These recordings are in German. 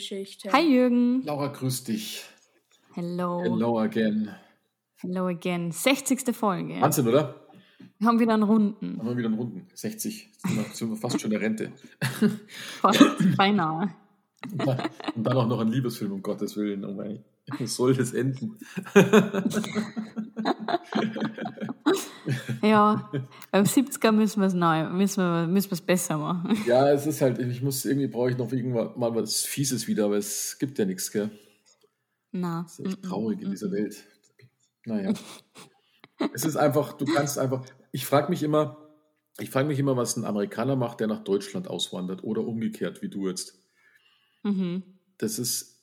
Filmgeschichte. Hi Jürgen. Laura, grüß dich. Hello. Hello again. Hello again. 60. Folge. Wahnsinn, oder? Wir haben wieder einen Runden. Haben wir wieder einen Runden. 60. Sind wir, sind wir fast schon in der Rente. Fast beinahe. Und dann, und dann auch noch ein Liebesfilm, um Gottes Willen. Oh mein, soll das enden? Ja, beim 70er müssen wir es neu, müssen wir müssen es besser machen. Ja, es ist halt, ich muss, irgendwie brauche ich noch irgendwann mal was Fieses wieder, aber es gibt ja nichts, gell? Na. Das ist echt traurig in dieser Welt. Naja. es ist einfach, du kannst einfach, ich frage mich immer, ich frage mich immer, was ein Amerikaner macht, der nach Deutschland auswandert oder umgekehrt, wie du jetzt. Mhm. Das ist,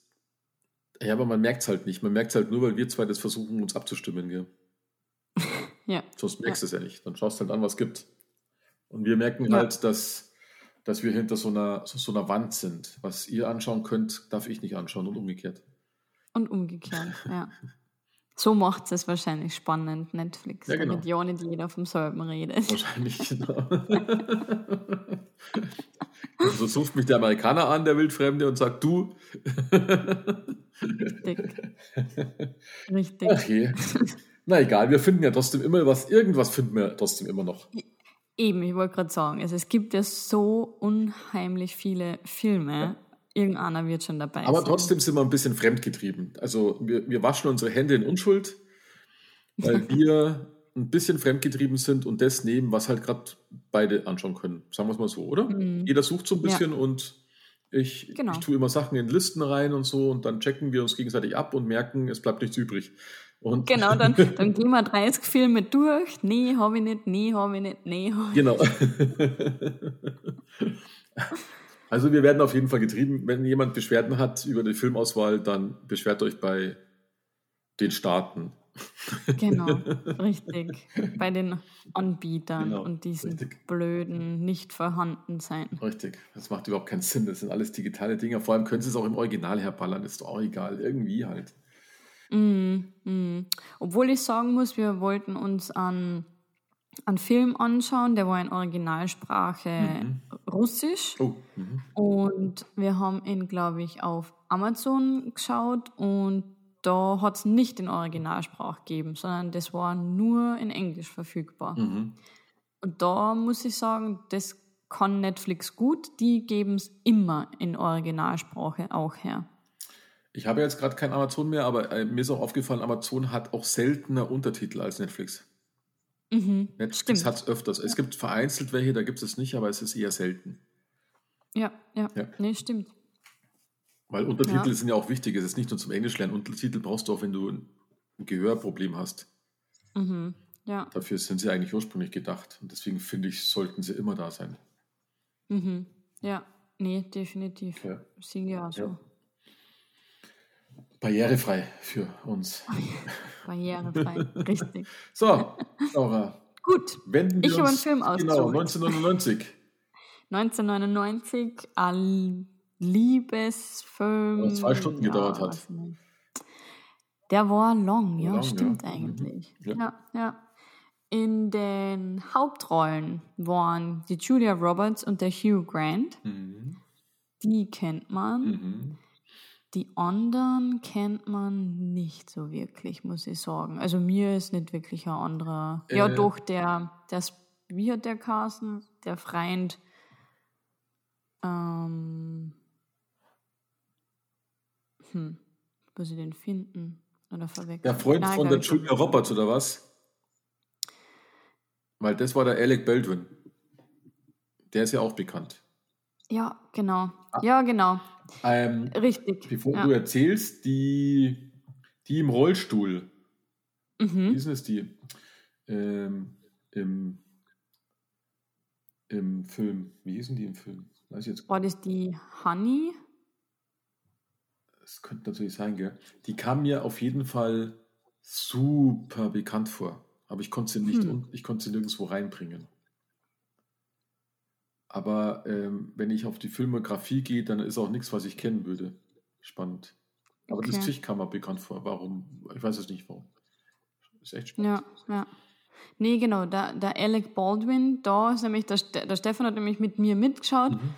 ja, aber man merkt es halt nicht. Man merkt es halt nur, weil wir zwei das versuchen, uns abzustimmen, gell? Ja. Sonst merkst du es ja nicht. Dann schaust du halt an, was es gibt. Und wir merken Ja. halt, dass, dass wir hinter so einer, so, so einer Wand sind. Was ihr anschauen könnt, darf ich nicht anschauen und umgekehrt. Und umgekehrt, ja. So macht es wahrscheinlich spannend, Netflix. Ja, genau. Damit ja nicht jeder vom selben redet. Wahrscheinlich, genau. so sucht mich der Amerikaner an, der Wildfremde, und sagt, du. Richtig. Richtig. Je. Na egal, wir finden ja trotzdem immer was, irgendwas finden wir trotzdem immer noch. Eben, ich wollte gerade sagen, also es gibt ja so unheimlich viele Filme. Irgendeiner wird schon dabei Aber sein. trotzdem sind wir ein bisschen fremdgetrieben. Also wir, wir waschen unsere Hände in Unschuld, weil wir ein bisschen fremdgetrieben sind und das nehmen, was halt gerade beide anschauen können. Sagen wir es mal so, oder? Jeder sucht so ein Mhm. Ja. bisschen und ich, Genau. ich tue immer Sachen in Listen rein und so und dann checken wir uns gegenseitig ab und merken, es bleibt nichts übrig. Und Genau, dann, dann gehen wir 30 Filme durch. Nee, habe ich nicht, nee, habe ich nicht, nee, hab ich Genau. Also wir werden auf jeden Fall getrieben. Wenn jemand Beschwerden hat über die Filmauswahl, dann beschwert euch bei den Staaten. Genau, richtig. Bei den Anbietern Genau, und diesen richtig. blöden nicht vorhanden sein. Richtig. Das macht überhaupt keinen Sinn. Das sind alles digitale Dinge. Vor allem können sie es auch im Original herballern. ist doch auch egal. Irgendwie halt. Mm, mm. Obwohl ich sagen muss, wir wollten uns an einen Film anschauen, der war in Originalsprache Russisch. Oh. Mhm. Und wir haben ihn, glaube ich, auf Amazon geschaut und da hat es nicht in Originalsprache gegeben, sondern das war nur in Englisch verfügbar. Mhm. Und da muss ich sagen, das kann Netflix gut, die geben es immer in Originalsprache auch her. Ich habe jetzt gerade kein Amazon mehr, aber äh, mir ist auch aufgefallen, Amazon hat auch seltener Untertitel als Netflix. Mhm. Netflix hat es öfters. Es gibt vereinzelt welche, da gibt es es nicht, aber es ist eher selten. Ja, ja, Ja. nee, stimmt. Weil Untertitel Ja. sind ja auch wichtig. Es ist nicht nur zum Englisch lernen. Untertitel brauchst du auch, wenn du ein Gehörproblem hast. Mhm. Ja, Dafür sind sie eigentlich ursprünglich gedacht. Und deswegen finde ich, sollten sie immer da sein. mhm. ja, nee, definitiv. Ja. Sind ja so. Ja. Barrierefrei für uns. Barrierefrei, richtig. So, Laura, Gut, wenden wir Ich habe einen Film Genau, ausgesucht. 1999. 1999, ein Liebesfilm. Was zwei Stunden gedauert hat. Der war long, ja, Long, stimmt ja. Mhm. eigentlich. Ja. Ja. ja, In den Hauptrollen waren die Julia Roberts und der Hugh Grant. Mhm. Die kennt man. Mhm. Die anderen kennt man nicht so wirklich, muss ich sagen. Also mir ist nicht wirklich ein anderer. ja, Äh. doch, der, der, wie hat der Carsten? Der Freund. Ähm, hm, muss ich den finden? Oder verwechseln? Der Freund Nein, von der Julia Roberts, oder was? Weil das war der Alec Baldwin. Der ist ja auch bekannt. Ja, genau. Ja, genau. Ähm, Richtig. bevor ja. du erzählst, die, die im Rollstuhl, wie mhm. sind es die? Ähm, im, Im Film. Wie hießen die im Film? Weiß ich jetzt. War das die Honey? Das könnte natürlich sein, gell? Die kam mir auf jeden Fall super bekannt vor. Aber ich konnte sie nicht, Hm. un- ich konnte sie nirgendwo reinbringen. Aber ähm, wenn ich auf die Filmografie gehe, dann ist auch nichts, was ich kennen würde. Spannend. Aber das Okay. Gesicht kam mir bekannt vor. Warum? Ich weiß es nicht, warum. Ist echt spannend. Ja, ja. Nee, genau, der, der Alec Baldwin, da ist nämlich, der, der Stefan hat nämlich mit mir mitgeschaut Mhm.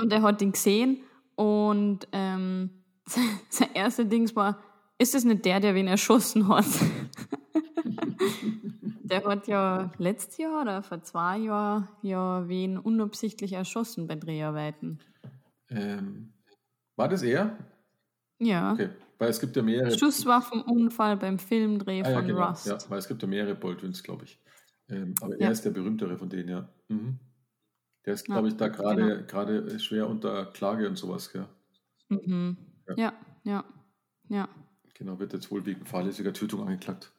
und er hat ihn gesehen und ähm, sein erster Ding war, ist es nicht der, der wen erschossen hat? der hat ja letztes Jahr oder vor zwei Jahren ja wen unabsichtlich erschossen bei Dreharbeiten. Ähm, war das er? Ja. Okay, weil es gibt ja mehrere. Schusswaffenunfall beim Filmdreh Ah, ja, von genau. Rust. Ja, weil es gibt ja mehrere Baldwins, glaube ich. Ähm, aber Ja. er ist der berühmtere von denen, ja. Mhm. Der ist, Ja, glaube ich, da gerade genau. gerade schwer unter Klage und sowas, gell? Mhm. Ja, ja, ja, Genau, wird jetzt wohl wegen fahrlässiger Tötung angeklagt.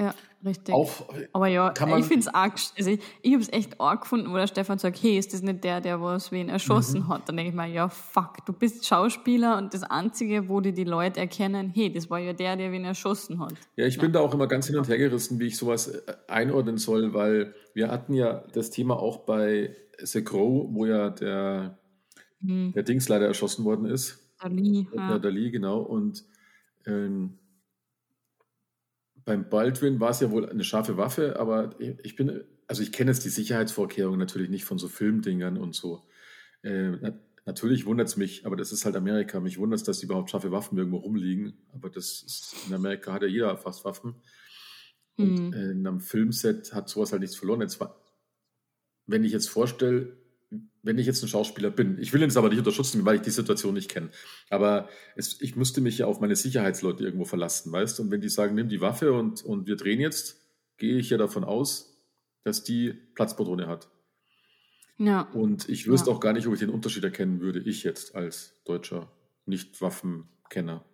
Ja, richtig. Auch, Aber ja, man- ich finde es arg. Also ich, ich habe es echt arg gefunden, wo der Stefan sagt, hey, ist das nicht der, der was wen erschossen Mhm. hat? Dann denke ich mir, ja, fuck, du bist Schauspieler und das Einzige, wo die die Leute erkennen, hey, das war ja der, der wen erschossen hat. Ja, ich bin da auch immer ganz hin und her gerissen, wie ich sowas äh, einordnen soll, weil wir hatten ja das Thema auch bei The Crow, wo ja der, Mhm. der Dings leider erschossen worden ist. Dali, Ja. ja. Dali, genau. Und ähm, beim Baldwin war es ja wohl eine scharfe Waffe, aber ich bin, also ich kenne jetzt die Sicherheitsvorkehrungen natürlich nicht von so Filmdingern und so. Äh, na, natürlich wundert es mich, aber das ist halt Amerika. Mich wundert es, dass überhaupt scharfe Waffen irgendwo rumliegen. Aber das ist, in Amerika hat ja jeder fast Waffen. Und Mhm. äh, in einem Filmset hat sowas halt nichts verloren. Jetzt, wenn ich jetzt vorstelle, wenn ich jetzt ein Schauspieler bin, ich will jetzt aber nicht unterstützen, weil ich die Situation nicht kenne. Aber es, ich müsste mich ja auf meine Sicherheitsleute irgendwo verlassen, weißt du? Und wenn die sagen, nimm die Waffe und, und wir drehen jetzt, gehe ich ja davon aus, dass die Platzpatrone hat. ja. Und ich wüsste Ja. auch gar nicht, ob ich den Unterschied erkennen würde, ich jetzt als deutscher Nicht-Waffenkenner.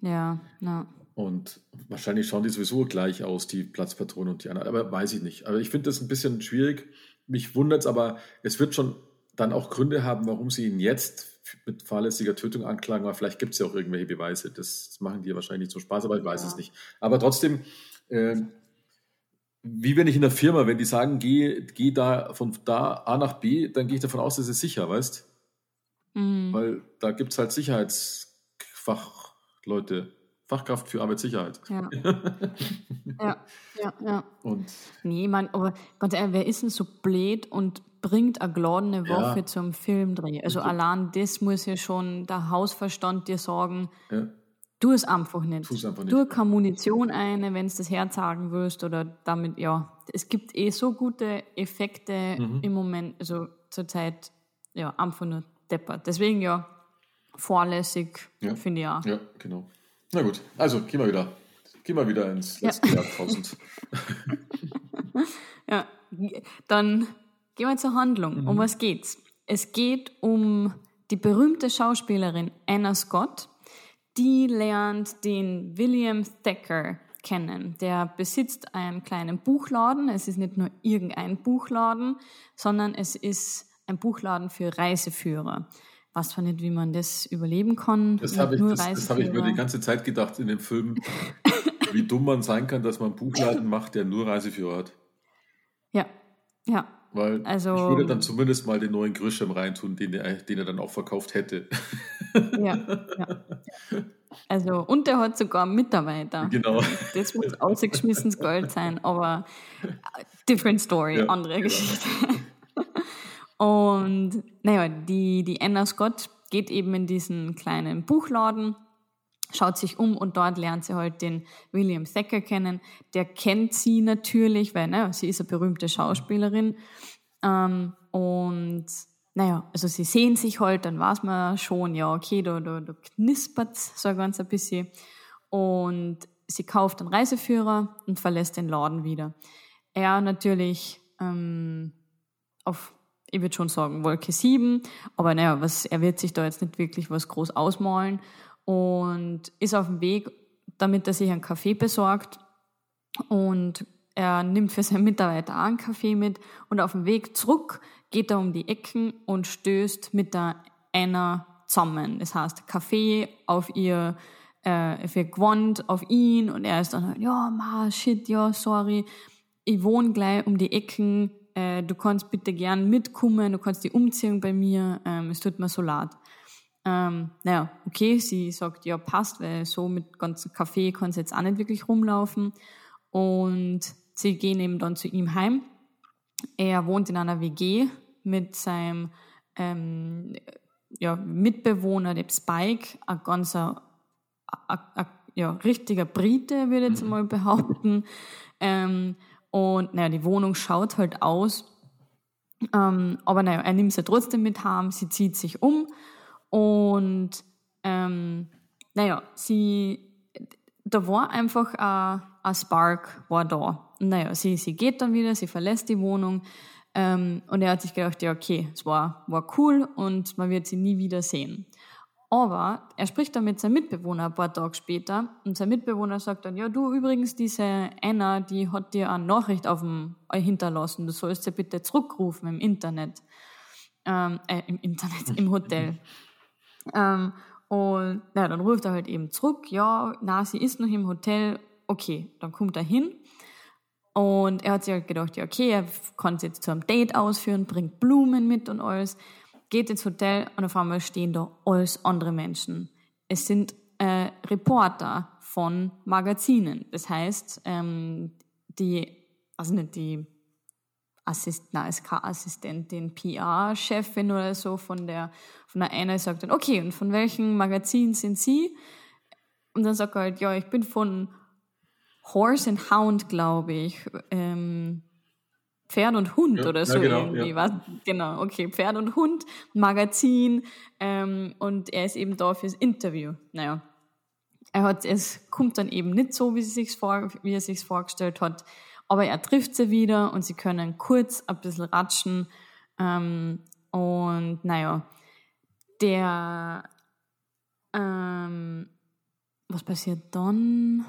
Ja, ja. Und wahrscheinlich schauen die sowieso gleich aus, die Platzpatronen und die anderen. Aber weiß ich nicht. Aber ich finde das ein bisschen schwierig. Mich wundert es, aber es wird schon dann auch Gründe haben, warum sie ihn jetzt mit fahrlässiger Tötung anklagen, weil vielleicht gibt es ja auch irgendwelche Beweise. Das machen die wahrscheinlich nicht zum Spaß, aber ich weiß Ja. es nicht. Aber trotzdem, äh, wie wenn ich in der Firma, wenn die sagen, geh, geh da von da A nach B, dann gehe ich davon aus, das ist sicher, weißt Mhm. Weil da gibt es halt Sicherheitsfachleute, Fachkraft für Arbeitssicherheit. Ja. ja, ja, ja. Und Nee, man, aber ganz ehrlich, wer ist denn so blöd und bringt eine geladene Ja. Waffe zum Filmdreh? Also Richtig. allein das muss ja schon der Hausverstand dir sagen, ja, tu es einfach nicht. es einfach nicht. Tu keine Munition ein, wenn du das Herz sagen willst oder damit, ja. Es gibt eh so gute Effekte Mhm. im Moment, also zurzeit, ja, einfach nur deppert. Deswegen ja, vorlässig, Ja. finde ich auch. Ja, genau. Na gut, also gehen wir wieder. Gehen wir wieder ins Ja. letzte Jahr 1000. Ja, dann gehen wir zur Handlung. Mhm. Um was geht's? Es geht um die berühmte Schauspielerin Anna Scott. Die lernt den William Thacker kennen. Der besitzt einen kleinen Buchladen. Es ist nicht nur irgendein Buchladen, sondern es ist ein Buchladen für Reiseführer. Weiß zwar nicht, wie man das überleben kann. Das habe ich, nur das, das hab ich mir die ganze Zeit gedacht in dem Film, wie dumm man sein kann, dass man einen Buchladen macht, der nur Reiseführer hat. Ja, ja. Weil Also- ich würde dann zumindest mal den neuen Grisham reintun, den er, den er dann auch verkauft hätte. Ja, ja. Also, und der hat sogar einen Mitarbeiter. genau. Das muss ausgeschmissenes Geld sein, aber different story, Ja, andere genau. Geschichte. Und naja, die, die Anna Scott geht eben in diesen kleinen Buchladen, schaut sich um und dort lernt sie halt den William Thacker kennen. Der kennt sie natürlich, weil naja, sie ist eine berühmte Schauspielerin. Ähm, und naja, also sie sehen sich halt, dann weiß man schon, ja, okay, da, da, da knispert so ganz ein bisschen. Und sie kauft einen Reiseführer und verlässt den Laden wieder. Er natürlich ähm, auf, ich würde schon sagen, Wolke 7, aber naja, was, er wird sich da jetzt nicht wirklich was groß ausmalen. Und ist auf dem Weg, damit er sich einen Kaffee besorgt. Und er nimmt für seinen Mitarbeiter einen Kaffee mit. Und auf dem Weg zurück geht er um die Ecken und stößt mit der Anna zusammen. Das heißt, Kaffee auf ihr, äh, auf ihr auf ihn. Und er ist dann halt, ja, ma, shit, ja, sorry, ich wohne gleich um die Ecken, äh, du kannst bitte gern mitkommen, du kannst die umziehen bei mir, ähm, es tut mir so leid. Ähm, naja, okay, sie sagt, ja, passt, weil so mit ganzem Kaffee kann sie jetzt auch nicht wirklich rumlaufen. Und sie gehen eben dann zu ihm heim. Er wohnt in einer WG mit seinem ähm, ja, Mitbewohner, der Spike, ein ganzer, ein, ein, ja, richtiger Brite, würde ich jetzt mal behaupten. Ähm, und naja, die Wohnung schaut halt aus. Ähm, aber naja, er nimmt sie trotzdem mit heim, sie zieht sich um und ähm, naja, sie, da war einfach ein, ein Spark war da. Naja, sie, sie geht dann wieder, sie verlässt die Wohnung ähm, und er hat sich gedacht, ja okay, es war, war cool und man wird sie nie wieder sehen. Aber er spricht dann mit seinem Mitbewohner ein paar Tage später und sein Mitbewohner sagt dann, ja du übrigens, diese Anna, die hat dir eine Nachricht auf dem äh, hinterlassen, du sollst sie bitte zurückrufen im Internet. Ähm, äh, im Internet, im Hotel. ähm, und ja, dann ruft er halt eben zurück, ja, na, sie ist noch im Hotel, okay, dann kommt er hin. Und er hat sich halt gedacht, ja, okay, er kann es jetzt zu einem Date ausführen, bringt Blumen mit und alles geht ins Hotel und auf einmal stehen da alles andere Menschen. Es sind äh, Reporter von Magazinen. Das heißt, ähm, die, also nicht die Assist, na, SK-Assistentin, PR-Chefin oder so von der, von der einer sagt dann, okay, und von welchem Magazin sind Sie? Und dann sagt er halt, ja, ich bin von Horse and Hound, glaube ich. Ähm, Pferd und Hund ja, oder so ja, genau, irgendwie. Ja. Was? Genau, okay, Pferd und Hund, Magazin ähm, und er ist eben da fürs Interview. Naja, er hat, es kommt dann eben nicht so, wie, sie sich's vor, wie er sich vorgestellt hat, aber er trifft sie wieder und sie können kurz ein bisschen ratschen ähm, und naja, der ähm, was passiert dann?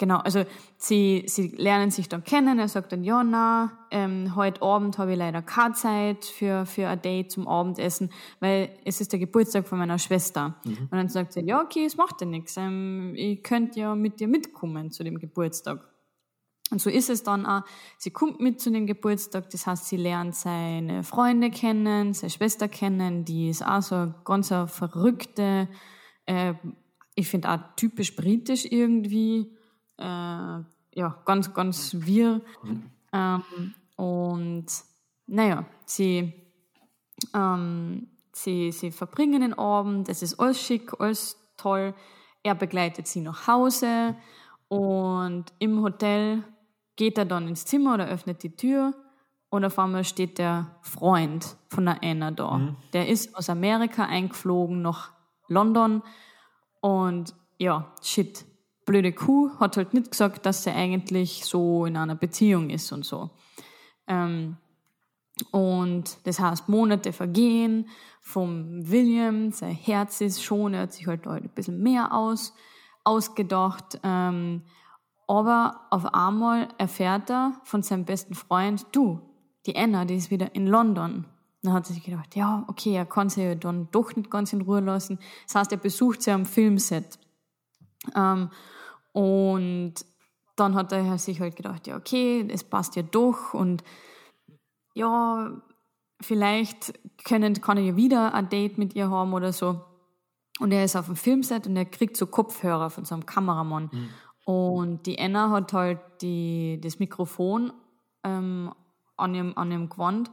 Genau, also sie, sie lernen sich dann kennen. Er sagt dann, ja, na, ähm, heute Abend habe ich leider keine Zeit für, für ein Date zum Abendessen, weil es ist der Geburtstag von meiner Schwester. Mhm. Und dann sagt sie, ja, okay, es macht ja nichts. Ähm, ich könnte ja mit dir mitkommen zu dem Geburtstag. Und so ist es dann auch. Sie kommt mit zu dem Geburtstag, das heißt, sie lernt seine Freunde kennen, seine Schwester kennen, die ist auch so eine ganz verrückte, äh, ich finde auch typisch britisch irgendwie äh, ja, ganz, ganz wirr. Mhm. Ähm, und naja, sie, ähm, sie, sie verbringen den Abend, es ist alles schick, alles toll. Er begleitet sie nach Hause und im Hotel geht er dann ins Zimmer oder öffnet die Tür und auf einmal steht der Freund von der Anna da. Mhm. Der ist aus Amerika eingeflogen nach London und ja, shit, blöde Kuh hat halt nicht gesagt, dass sie eigentlich so in einer Beziehung ist und so. Ähm, und das heißt, Monate vergehen vom William, sein Herz ist schon, er hat sich halt ein bisschen mehr aus, ausgedacht. Ähm, aber auf einmal erfährt er von seinem besten Freund, du, die Anna, die ist wieder in London. Dann hat er sich gedacht, ja, okay, er kann sie ja dann doch nicht ganz in Ruhe lassen. Das heißt, er besucht sie am Filmset. Ähm, und dann hat er sich halt gedacht, ja, okay, es passt ja doch und ja, vielleicht können, kann er ja wieder ein Date mit ihr haben oder so. Und er ist auf dem Filmset und er kriegt so Kopfhörer von so einem Kameramann. Mhm. Und die Anna hat halt die, das Mikrofon ähm, an, ihrem, an ihrem Gewand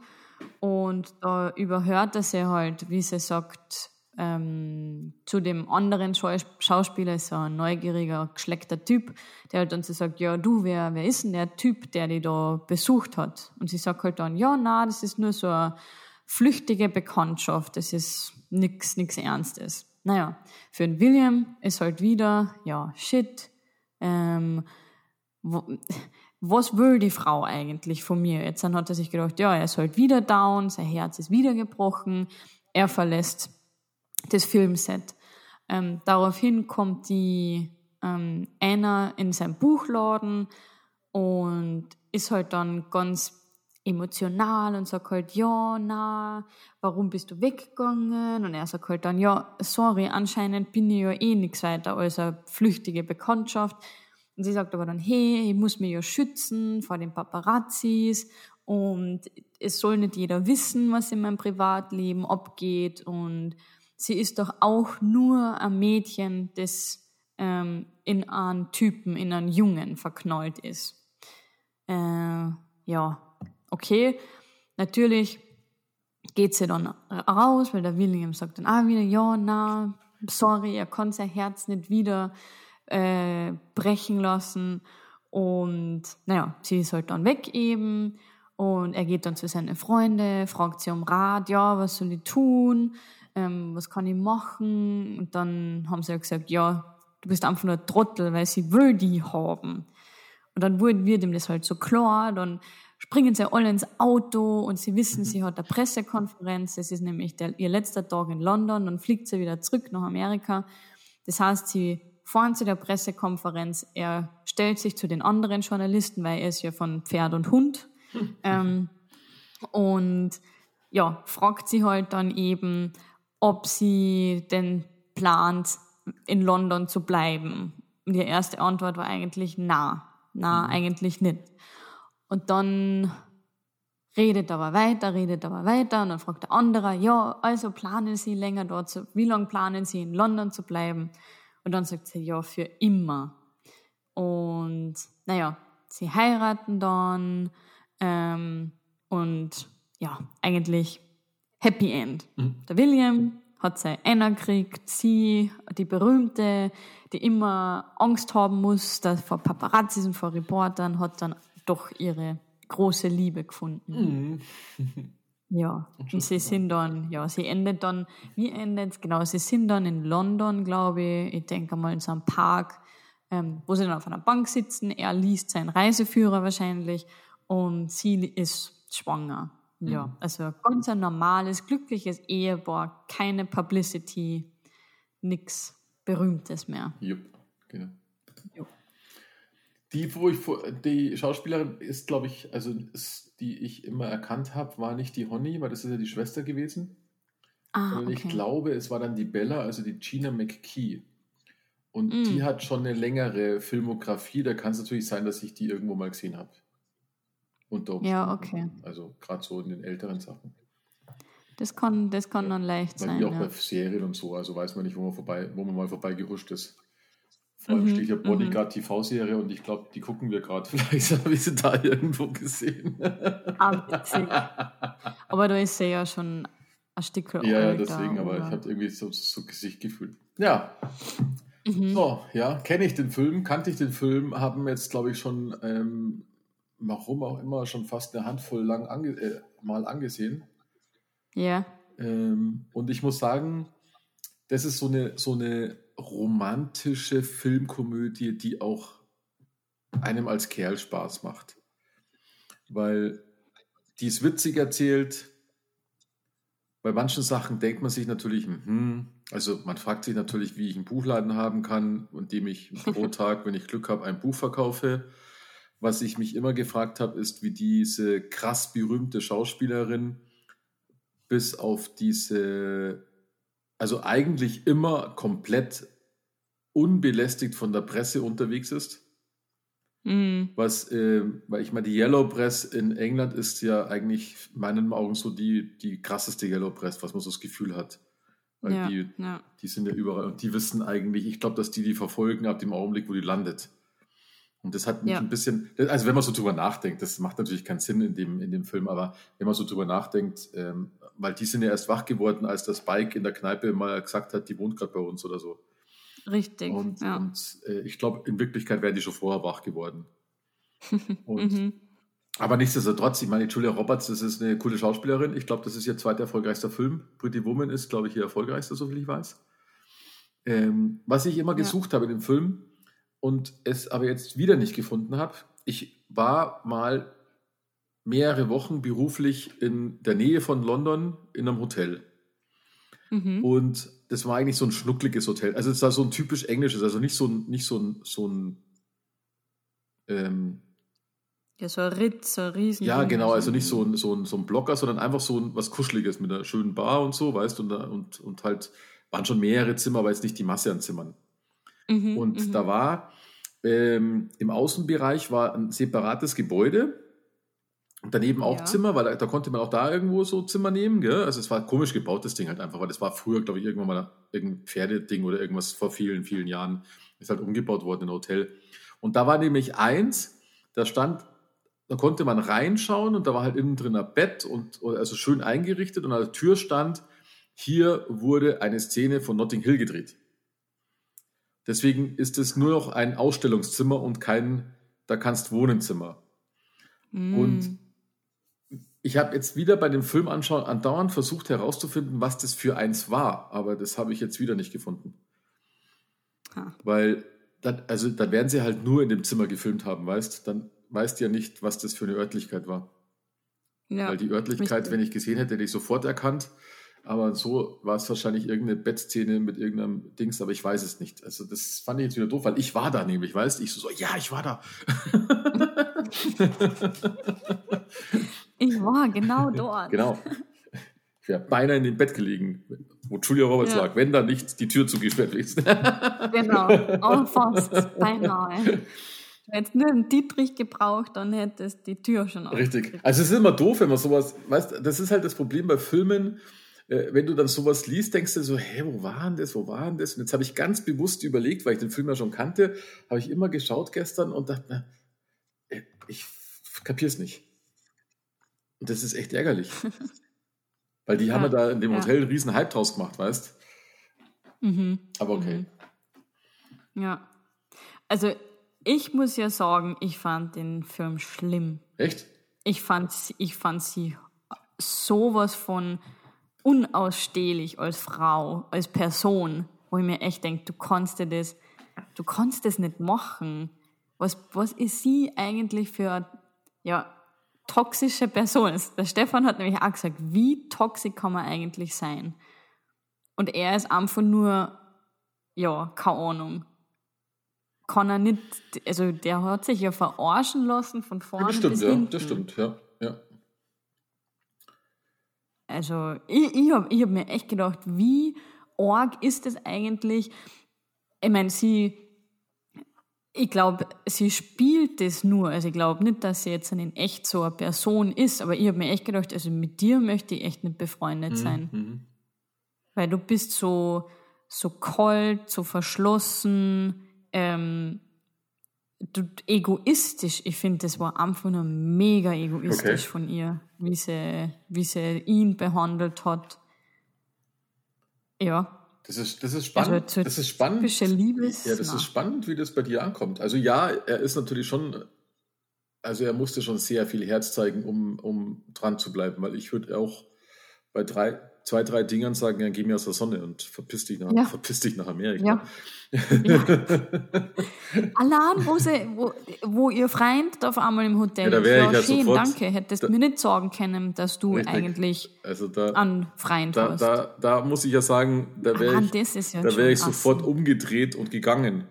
und da überhört er sie halt, wie sie sagt, ähm, zu dem anderen Schauspieler ist so ein neugieriger, geschleckter Typ, der halt dann so sagt, ja, du, wer, wer ist denn der Typ, der die da besucht hat? Und sie sagt halt dann, ja, na, das ist nur so eine flüchtige Bekanntschaft, das ist nix, nix Ernstes. Naja, für den William ist halt wieder, ja, shit, ähm, wo, was will die Frau eigentlich von mir? Jetzt dann hat er sich gedacht, ja, er ist halt wieder down, sein Herz ist wieder gebrochen, er verlässt das Filmset. Ähm, daraufhin kommt die ähm, Anna in sein Buchladen und ist halt dann ganz emotional und sagt halt, ja, na, warum bist du weggegangen? Und er sagt halt dann, ja, sorry, anscheinend bin ich ja eh nichts weiter als eine flüchtige Bekanntschaft. Und sie sagt aber dann, hey, ich muss mich ja schützen vor den Paparazzis und es soll nicht jeder wissen, was in meinem Privatleben abgeht und sie ist doch auch nur ein Mädchen, das ähm, in einen Typen, in einen Jungen verknallt ist. Äh, ja, okay. Natürlich geht sie dann raus, weil der William sagt dann auch wieder, ja, na, sorry, er kann sein Herz nicht wieder äh, brechen lassen. Und naja, sie ist halt dann weg eben. Und er geht dann zu seinen Freunden, fragt sie um Rat, ja, was soll ich tun? Ähm, was kann ich machen? Und dann haben sie ja gesagt, ja, du bist einfach nur ein Trottel, weil sie will die haben. Und dann wird ihm das halt so klar, dann springen sie alle ins Auto und sie wissen, sie hat eine Pressekonferenz. Es ist nämlich der, ihr letzter Tag in London, dann fliegt sie wieder zurück nach Amerika. Das heißt, sie fahren zu der Pressekonferenz, er stellt sich zu den anderen Journalisten, weil er ist ja von Pferd und Hund. ähm, und ja, fragt sie halt dann eben, ob sie denn plant, in London zu bleiben. Und die erste Antwort war eigentlich na, na, mhm. eigentlich nicht. Und dann redet aber weiter, redet aber weiter und dann fragt der andere, ja, also planen Sie länger dort zu, wie lange planen Sie in London zu bleiben? Und dann sagt sie, ja, für immer. Und naja, sie heiraten dann ähm, und ja, eigentlich Happy End. Mhm. Der William hat seine Anna gekriegt, sie, die berühmte, die immer Angst haben muss dass vor Paparazzis und vor Reportern, hat dann doch ihre große Liebe gefunden. Mhm. Ja, und sie sind dann, ja, sie endet dann, wie endet? Genau, sie sind dann in London, glaube ich, ich denke mal in so einem Park, ähm, wo sie dann auf einer Bank sitzen. Er liest seinen Reiseführer wahrscheinlich und sie ist schwanger. Ja, mhm. also ganz ein normales, glückliches Ehepaar, keine Publicity, nichts Berühmtes mehr. Jupp, genau. Jupp. Die, wo ich die Schauspielerin ist, glaube ich, also ist, die ich immer erkannt habe, war nicht die Honey, weil das ist ja die Schwester gewesen. Ah, okay. ich glaube, es war dann die Bella, also die Gina McKee. Und mm. die hat schon eine längere Filmografie. Da kann es natürlich sein, dass ich die irgendwo mal gesehen habe. Unter ja, okay. Also gerade so in den älteren Sachen. Das kann, das kann dann leicht Weil sein. auch ja. bei Serien und so, also weiß man nicht, wo man vorbei, wo man mal vorbei gehuscht ist. Vor allem mhm, steht hier Bodyguard mhm. TV-Serie und ich glaube, die gucken wir gerade. Vielleicht habe ich sie da irgendwo gesehen. Ah, aber da ist sie ja schon ein Stück Ja, ja, deswegen, aber ich habe irgendwie so, so Gesicht gefühlt. Ja. Mhm. So, ja, kenne ich den Film, kannte ich den Film, haben jetzt, glaube ich, schon ähm, warum auch immer, schon fast eine Handvoll lang ange äh, mal angesehen. Ja. Ähm, und ich muss sagen, das ist so eine, so eine romantische Filmkomödie, die auch einem als Kerl Spaß macht. Weil die ist witzig erzählt. Bei manchen Sachen denkt man sich natürlich, hm, also man fragt sich natürlich, wie ich einen Buchladen haben kann, indem ich pro Tag, wenn ich Glück habe, ein Buch verkaufe. Was ich mich immer gefragt habe, ist, wie diese krass berühmte Schauspielerin bis auf diese, also eigentlich immer komplett unbelästigt von der Presse unterwegs ist. Mhm. Was, äh, weil ich meine, die Yellow Press in England ist ja eigentlich in meinen Augen so die, die krasseste Yellow Press, was man so das Gefühl hat. Weil ja, die, ja. die sind ja überall und die wissen eigentlich, ich glaube, dass die die verfolgen ab dem Augenblick, wo die landet. Und das hat mich ja. ein bisschen, also wenn man so drüber nachdenkt, das macht natürlich keinen Sinn in dem, in dem Film, aber wenn man so drüber nachdenkt, ähm, weil die sind ja erst wach geworden, als das Bike in der Kneipe mal gesagt hat, die wohnt gerade bei uns oder so. Richtig. Und, ja. und äh, ich glaube, in Wirklichkeit wären die schon vorher wach geworden. Und, mhm. Aber nichtsdestotrotz, ich meine, Julia Roberts, das ist eine coole Schauspielerin. Ich glaube, das ist ihr zweiter erfolgreichster Film. Pretty Woman ist, glaube ich, ihr erfolgreichster, so viel ich weiß. Ähm, was ich immer ja. gesucht habe in dem Film, und es aber jetzt wieder nicht gefunden habe. Ich war mal mehrere Wochen beruflich in der Nähe von London in einem Hotel. Mhm. Und das war eigentlich so ein schnuckliges Hotel. Also es war so ein typisch englisches, also nicht so ein, nicht so ein, so ein ähm, ja, so ein Ritz, so ein Riesen. Ja, genau, also nicht so ein, so ein, so ein Blocker, sondern einfach so ein, was Kuscheliges mit einer schönen Bar und so, weißt du, und, und, und halt waren schon mehrere Zimmer, aber jetzt nicht die Masse an Zimmern. Mhm, und mhm. da war ähm, im Außenbereich war ein separates Gebäude. Und daneben auch ja. Zimmer, weil da, da, konnte man auch da irgendwo so Zimmer nehmen. Gell? Also es war komisch gebaut, das Ding halt einfach, weil das war früher, glaube ich, irgendwann mal irgendein Pferdeding oder irgendwas vor vielen, vielen Jahren. Ist halt umgebaut worden in ein Hotel. Und da war nämlich eins, da stand da konnte man reinschauen und da war halt innen drin ein Bett und also schön eingerichtet und an der Tür stand, hier wurde eine Szene von Notting Hill gedreht. Deswegen ist es nur noch ein Ausstellungszimmer und kein da kannst Wohnenzimmer. Mm. Und ich habe jetzt wieder bei dem Film anschauen andauernd versucht herauszufinden, was das für eins war, aber das habe ich jetzt wieder nicht gefunden. Ha. Weil, dann, also dann werden sie halt nur in dem Zimmer gefilmt haben, weißt? Dann weißt du ja nicht, was das für eine Örtlichkeit war. Ja, Weil die Örtlichkeit, wenn ich gesehen hätte, hätte ich sofort erkannt. Aber so war es wahrscheinlich irgendeine Bettszene mit irgendeinem Dings, aber ich weiß es nicht. Also das fand ich jetzt wieder doof, weil ich war da nämlich, weißt du? Ich so, so, ja, ich war da. ich war genau dort. Genau. Ich wäre beinahe in dem Bett gelegen, wo Julia Roberts ja. lag, wenn da nicht die Tür zugesperrt ist. genau, oh, fast, beinahe. Hättest nur einen Dietrich gebraucht, dann hättest die Tür schon Richtig. Also es ist immer doof, wenn man sowas, weißt das ist halt das Problem bei Filmen, äh, wenn du dann sowas liest, denkst du so, hä, wo war denn das, wo war denn das? Und jetzt habe ich ganz bewusst überlegt, weil ich den Film ja schon kannte, habe ich immer geschaut gestern und dachte mir, äh, ich kapiere es nicht. Und das ist echt ärgerlich. weil die ja, haben ja da in dem ja. Hotel einen riesen Hype draus gemacht, weißt mhm. Aber okay. Mhm. Ja. Also ich muss ja sagen, ich fand den Film schlimm. Echt? Ich fand, ich fand sie sowas von unausstehlich als Frau, als Person, wo ich mir echt denke, du kannst dir das, du kannst das nicht machen. Was, was ist sie eigentlich für ja, toxische Person? Der Stefan hat nämlich auch gesagt, wie toxisch kann man eigentlich sein? Und er ist einfach nur, ja, keine Ahnung. Kann er nicht, also der hat sich ja verarschen lassen von vorne ja, das stimmt, bis ja, hinten. Das stimmt, ja. Also ich, ich habe ich hab mir echt gedacht, wie arg ist das eigentlich? Ich meine, sie, ich glaube, sie spielt das nur. Also ich glaube nicht, dass sie jetzt in echt so eine Person ist, aber ich habe mir echt gedacht, also mit dir möchte ich echt nicht befreundet mhm, sein. Mhm. Weil du bist so, so kalt, so verschlossen, ähm, du, egoistisch. Ich finde, das war einfach nur mega egoistisch okay. von ihr, wie sie, wie sie ihn behandelt hat. Ja. Das ist, das ist spannend. Also das ist spannend. Liebes, ja, das na. ist spannend, wie das bei dir ankommt. Also ja, er ist natürlich schon, also er musste schon sehr viel Herz zeigen, um, um dran zu bleiben, weil ich würde auch bei drei, zwei, drei Dingern sagen, ja, geh mir aus der Sonne und verpiss dich nach, ja. verpiss dich nach Amerika. Ja. ja. Allein, wo, sie, wo, wo ihr Freund auf einmal im Hotel ja, da ist, ja, halt schön, sofort, danke, hättest da, mir nicht sagen können, dass du richtig. eigentlich also da, an Freund da, hast. Da, da muss ich ja sagen, da wäre ich, ja da wär ich sofort umgedreht und gegangen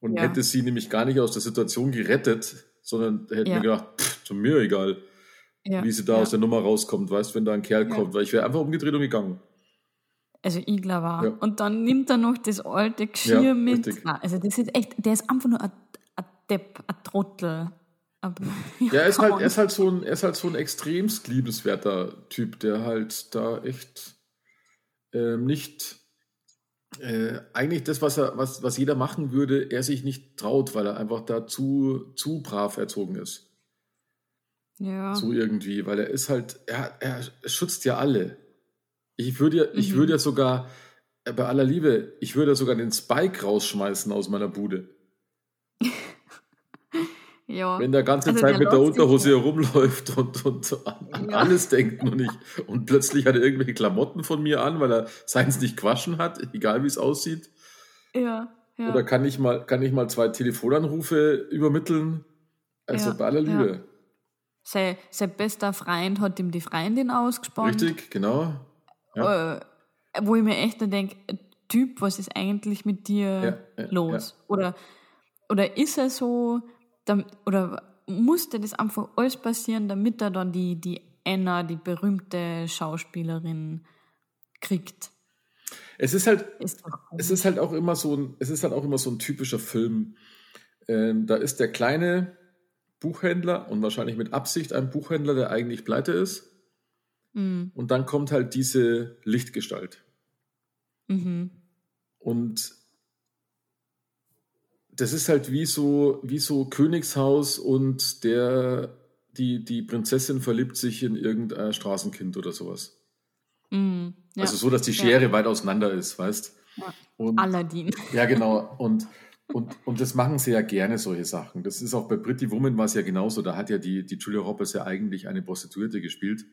und hätte sie nämlich gar nicht aus der Situation gerettet, sondern hätte mir gedacht, pff, zu mir egal ja, wie sie da ja. aus der Nummer rauskommt, weißt wenn da ein Kerl ja. kommt, weil ich wäre einfach umgedreht und gegangen. Also ich glaube auch. Und dann nimmt er noch das alte Geschirr mit. Nein, also das ist echt, der ist einfach nur ein, ein Depp, ein Trottel. Aber, ja, er ist, halt, er, ist halt so ein, er ist halt so ein extremst liebenswerter Typ, der halt da echt äh, nicht äh, eigentlich das, was er, was, was jeder machen würde, er sich nicht traut, weil er einfach da zu, zu brav erzogen ist. Ja. So irgendwie, weil er ist halt, er, er schützt ja alle. Ich würde ja, mhm. ich würde ja sogar, äh, bei aller Liebe, ich würde ja sogar den Spike rausschmeißen aus meiner Bude. ja. Wenn der ganze also Zeit der mit der Unterhose herumläuft und, und an ja. alles denkt und, nicht, und plötzlich hat er irgendwelche Klamotten von mir an, weil er seins nicht gewaschen hat, egal wie es aussieht. Ja, ja. Oder kann ich mal, kann ich mal zwei Telefonanrufe übermitteln? Also ja, bei aller Liebe. Sein, sein bester Freund hat ihm die Freundin ausgespannt. Richtig, genau. Ja. Äh, wo ich mir echt denke, Typ, was ist eigentlich mit dir ja, ja, los? Oder, oder ist er so, oder musste das einfach alles passieren, damit er dann die, die Anna, die berühmte Schauspielerin, kriegt? Es ist halt, ist es ist halt auch immer so ein, es ist halt auch immer so ein typischer Film. Ähm, da ist der kleine Buchhändler und wahrscheinlich mit Absicht ein Buchhändler, der eigentlich pleite ist. Mhm. Und dann kommt halt diese Lichtgestalt. Mhm. Und das ist halt wie so, wie so Königshaus und der die, die Prinzessin verliebt sich in irgendein Straßenkind oder sowas. Mm, ja. Also so, dass die Schere weit auseinander ist, weißt Ja. Und, Aladdin. ja, genau. Und, und, und das machen sie ja gerne, solche Sachen. Das ist auch bei Pretty Woman war es ja genauso. Da hat ja die, die Julia Roberts ja eigentlich eine Prostituierte gespielt.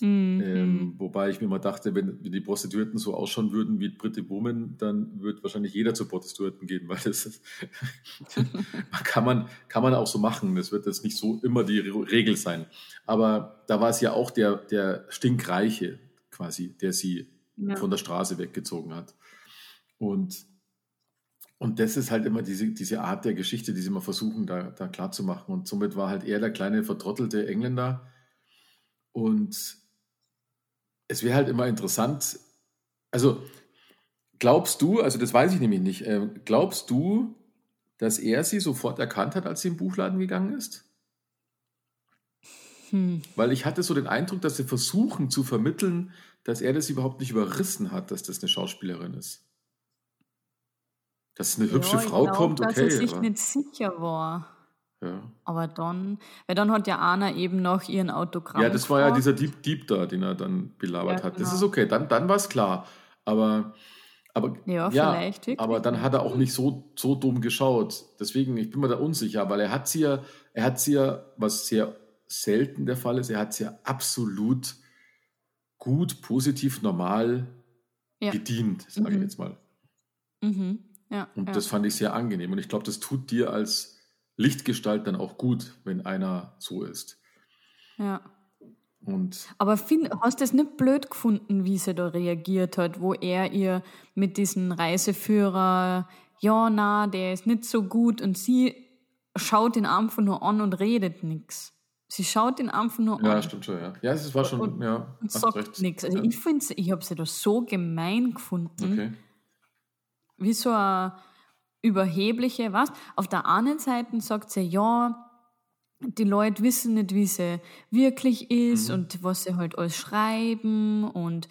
Mm, Ähm, wobei ich mir mal dachte, wenn die Prostituierten so ausschauen würden wie Pretty Woman, dann wird wahrscheinlich jeder zu Prostituierten gehen, weil das ist, kann, man, kann man auch so machen. Das wird jetzt nicht so immer die Re- Regel sein. Aber da war es ja auch der, der Stinkreiche quasi, der sie Ja. von der Straße weggezogen hat. Und, und das ist halt immer diese, diese Art der Geschichte, die sie immer versuchen, da, da klar zu machen. Und somit war halt er der kleine, vertrottelte Engländer. Und es wäre halt immer interessant, also glaubst du, also das weiß ich nämlich nicht, äh, glaubst du, dass er sie sofort erkannt hat, als sie im Buchladen gegangen ist? Hm. Weil ich hatte so den Eindruck, dass sie versuchen zu vermitteln, dass er das überhaupt nicht überrissen hat, dass das eine Schauspielerin ist. Dass eine hübsche ja, ich Frau glaub, kommt, dass okay. er sich aber, nicht sicher war. ja. Aber dann, weil dann hat ja Anna eben noch ihren Autogramm. ja, das war ja dieser Dieb, Dieb da, den er dann belabert Ja, hat. Das genau. ist okay, dann, dann war es klar. Aber, aber Ja, vielleicht wirklich. Aber dann hat er auch nicht so, so dumm geschaut. Deswegen, ich bin mir da unsicher, weil er hat sie ja, er hat sie ja, was sehr selten der Fall ist, er hat sie ja absolut gut, positiv, normal Ja. bedient, sage ich Mhm. jetzt mal. Mhm. Ja, Und ja. das fand ich sehr angenehm. Und ich glaube, das tut dir als Lichtgestalt dann auch gut, wenn einer so ist. ja. Und Aber find, hast du es nicht blöd gefunden, wie sie da reagiert hat, wo er ihr mit diesem Reiseführer, ja, na, der ist nicht so gut und sie schaut ihn einfach nur an und redet nichts. Sie schaut ihn einfach nur ja, an stimmt schon, ja. Ja, es war schon, Und- ja, und sagt nichts. Also Ja. ich finde, ich habe sie da so gemein gefunden. Okay. Wie so eine überhebliche, was? Auf der einen Seite sagt sie, ja, die Leute wissen nicht, wie sie wirklich ist Mhm. und was sie halt alles schreiben und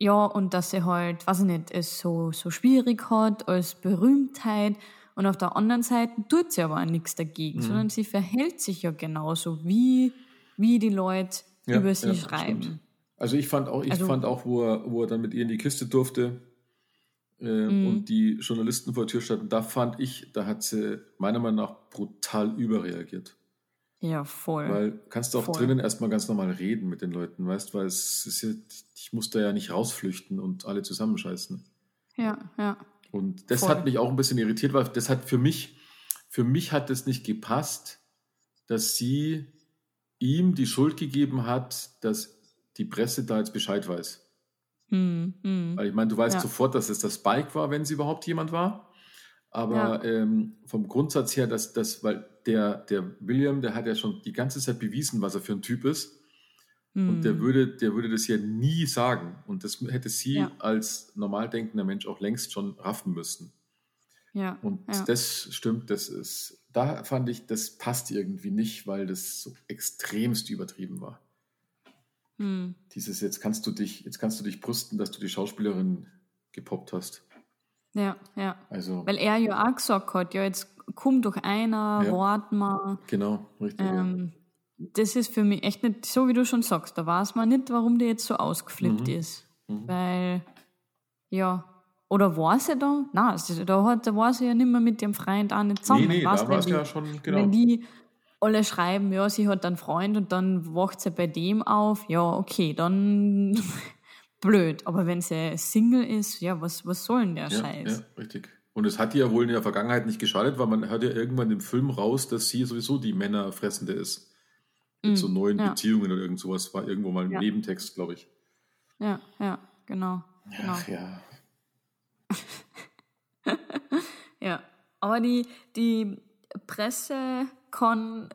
ja, und dass sie halt, weiß ich nicht, es so, so schwierig hat als Berühmtheit. Und auf der anderen Seite tut sie aber auch nichts Mhm. dagegen, sondern sie verhält sich ja genauso, wie, wie die Leute Ja, über sie ja, schreiben. stimmt. Also ich fand auch, ich Also- fand auch, wo er, wo er dann mit ihr in die Kiste durfte Mhm. und die Journalisten vor der Tür standen, da fand ich, da hat sie meiner Meinung nach brutal überreagiert. Ja, voll. Weil kannst du auch Voll. drinnen erstmal ganz normal reden mit den Leuten, weißt, weil es ist ja, ich muss da ja nicht rausflüchten und alle zusammenscheißen. ja, ja. Und das Voll. hat mich auch ein bisschen irritiert, weil das hat für mich, für mich hat es nicht gepasst, dass sie ihm die Schuld gegeben hat, dass die Presse da jetzt Bescheid weiß. Hm, hm. Weil ich meine, du weißt Ja. sofort, dass es das Spike war, wenn es überhaupt jemand war. Aber ähm, vom Grundsatz her, dass das, weil der, der William, der hat ja schon die ganze Zeit bewiesen, was er für ein Typ ist. Und der Hm. würde, der würde das ja nie sagen. Und das hätte sie Ja. als normal denkender Mensch auch längst schon raffen müssen. Ja, Und ja. das stimmt, das ist, da fand ich, das passt irgendwie nicht, weil das so extremst übertrieben war. Hm. Dieses, jetzt kannst du dich, jetzt kannst du dich brüsten, dass du die Schauspielerin gepoppt hast. ja, ja. Also, Weil er ja auch gesagt hat, ja, jetzt komm doch einer, Ja. wart mal. genau, richtig. ja. Ähm, das ist für mich echt nicht, so wie du schon sagst, da weiß man nicht, warum der jetzt so ausgeflippt Mhm. ist. Mhm. Weil, ja, oder war sie da? Nein, da, hat, da war sie ja nicht mehr mit dem Freund auch nicht zusammen. Nee, nee, da wenn war es die- ja schon, Wenn genau. die alle schreiben, ja, sie hat einen Freund und dann wacht sie bei dem auf, ja, okay, dann blöd. Aber wenn sie Single ist, ja, was, was soll denn der Ja, Scheiß? ja, richtig. Und es hat ihr ja wohl in der Vergangenheit nicht geschadet, weil man hört ja irgendwann im Film raus, dass sie sowieso die Männerfressende ist. Mit Mm, so neuen ja. Beziehungen oder irgend sowas. War irgendwo mal ein Ja. Nebentext, glaube ich. Ja, ja, genau. genau. Ach ja. Ja, aber die, die Presse kann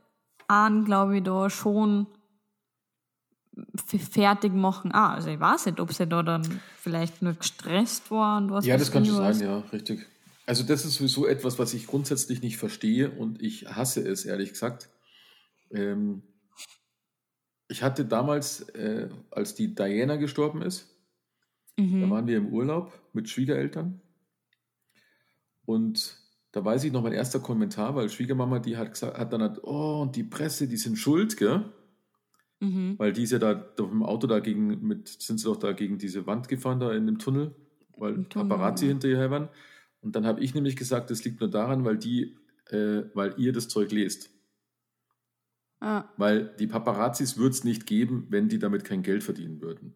an, glaube ich, da schon fertig machen. Ah, also ich weiß nicht, ob sie da dann vielleicht nur gestresst war und was Ja, das kann schon sein, ja, richtig. Also das ist sowieso etwas, was ich grundsätzlich nicht verstehe und ich hasse es, ehrlich gesagt. Ähm, ich hatte damals, äh, als die Diana gestorben ist, da Mhm. waren wir im Urlaub mit Schwiegereltern und da weiß ich noch mein erster Kommentar, weil Schwiegermama, die hat gesagt, hat dann halt, oh, und die Presse, die sind schuld, gell? Mhm. Weil die ist ja da doch im Auto dagegen mit, sind sie doch da gegen diese Wand gefahren, da in dem Tunnel, weil Tunnel, Paparazzi ja. hinterher waren. Und dann habe ich nämlich gesagt, das liegt nur daran, weil die, äh, weil ihr das Zeug lest. Ah. Weil die Paparazzis würde es nicht geben, wenn die damit kein Geld verdienen würden.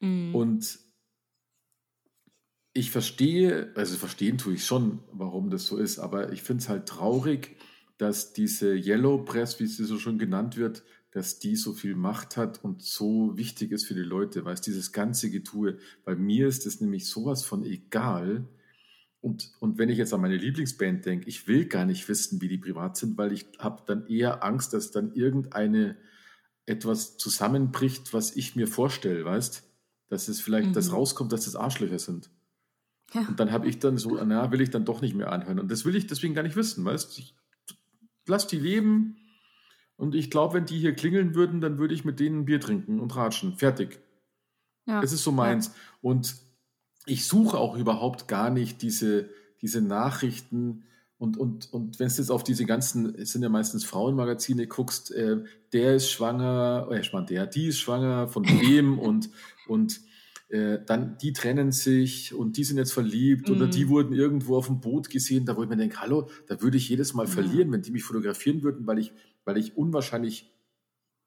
Mhm. Und ich verstehe, also verstehen tue ich schon, warum das so ist, aber ich finde es halt traurig, dass diese Yellow Press, wie sie so schon genannt wird, dass die so viel Macht hat und so wichtig ist für die Leute, weil es dieses ganze Getue, bei mir ist es nämlich sowas von egal. Und, und wenn ich jetzt an meine Lieblingsband denke, ich will gar nicht wissen, wie die privat sind, weil ich habe dann eher Angst, dass dann irgendeine etwas zusammenbricht, was ich mir vorstelle, weißt? Dass es vielleicht mhm. das rauskommt, dass das Arschlöcher sind. Ja. Und dann habe ich dann so, na, will ich dann doch nicht mehr anhören. Und das will ich deswegen gar nicht wissen, weißt? Ich lass die leben, und ich glaube, wenn die hier klingeln würden, dann würde ich mit denen ein Bier trinken und ratschen. Fertig. Ja. Das ist so meins. Ja. Und ich suche auch überhaupt gar nicht diese, diese Nachrichten. Und, und, und wenn du jetzt auf diese ganzen, es sind ja meistens Frauenmagazine, guckst, äh, der ist schwanger, äh, ich meine, der, die ist schwanger, von wem und, und äh, dann die trennen sich und die sind jetzt verliebt mhm. oder die wurden irgendwo auf dem Boot gesehen, da wo ich mir denke, hallo, da würde ich jedes Mal ja. verlieren, wenn die mich fotografieren würden, weil ich weil ich unwahrscheinlich,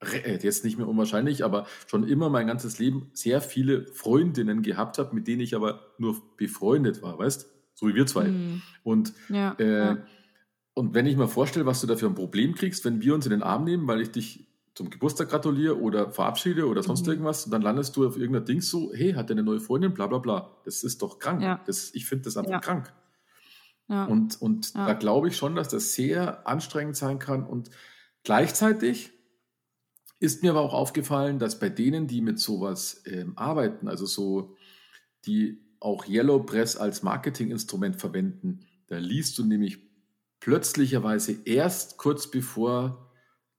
äh, jetzt nicht mehr unwahrscheinlich, aber schon immer mein ganzes Leben sehr viele Freundinnen gehabt habe, mit denen ich aber nur befreundet war, weißt? So wie wir zwei. Mhm. Und, ja, äh, ja. und wenn ich mir vorstelle, was du da für ein Problem kriegst, wenn wir uns in den Arm nehmen, weil ich dich zum Geburtstag gratuliere oder verabschiede oder sonst mhm. irgendwas, und dann landest du auf irgendeiner Ding so, hey, hat der eine neue Freundin, bla bla bla. Das ist doch krank. Ja. Das, ich finde das einfach krank. Und, und da glaube ich schon, dass das sehr anstrengend sein kann und Gleichzeitig ist mir aber auch aufgefallen, dass bei denen, die mit sowas ähm, arbeiten, also so, die auch Yellow Press als Marketinginstrument verwenden, da liest du nämlich plötzlicherweise erst kurz bevor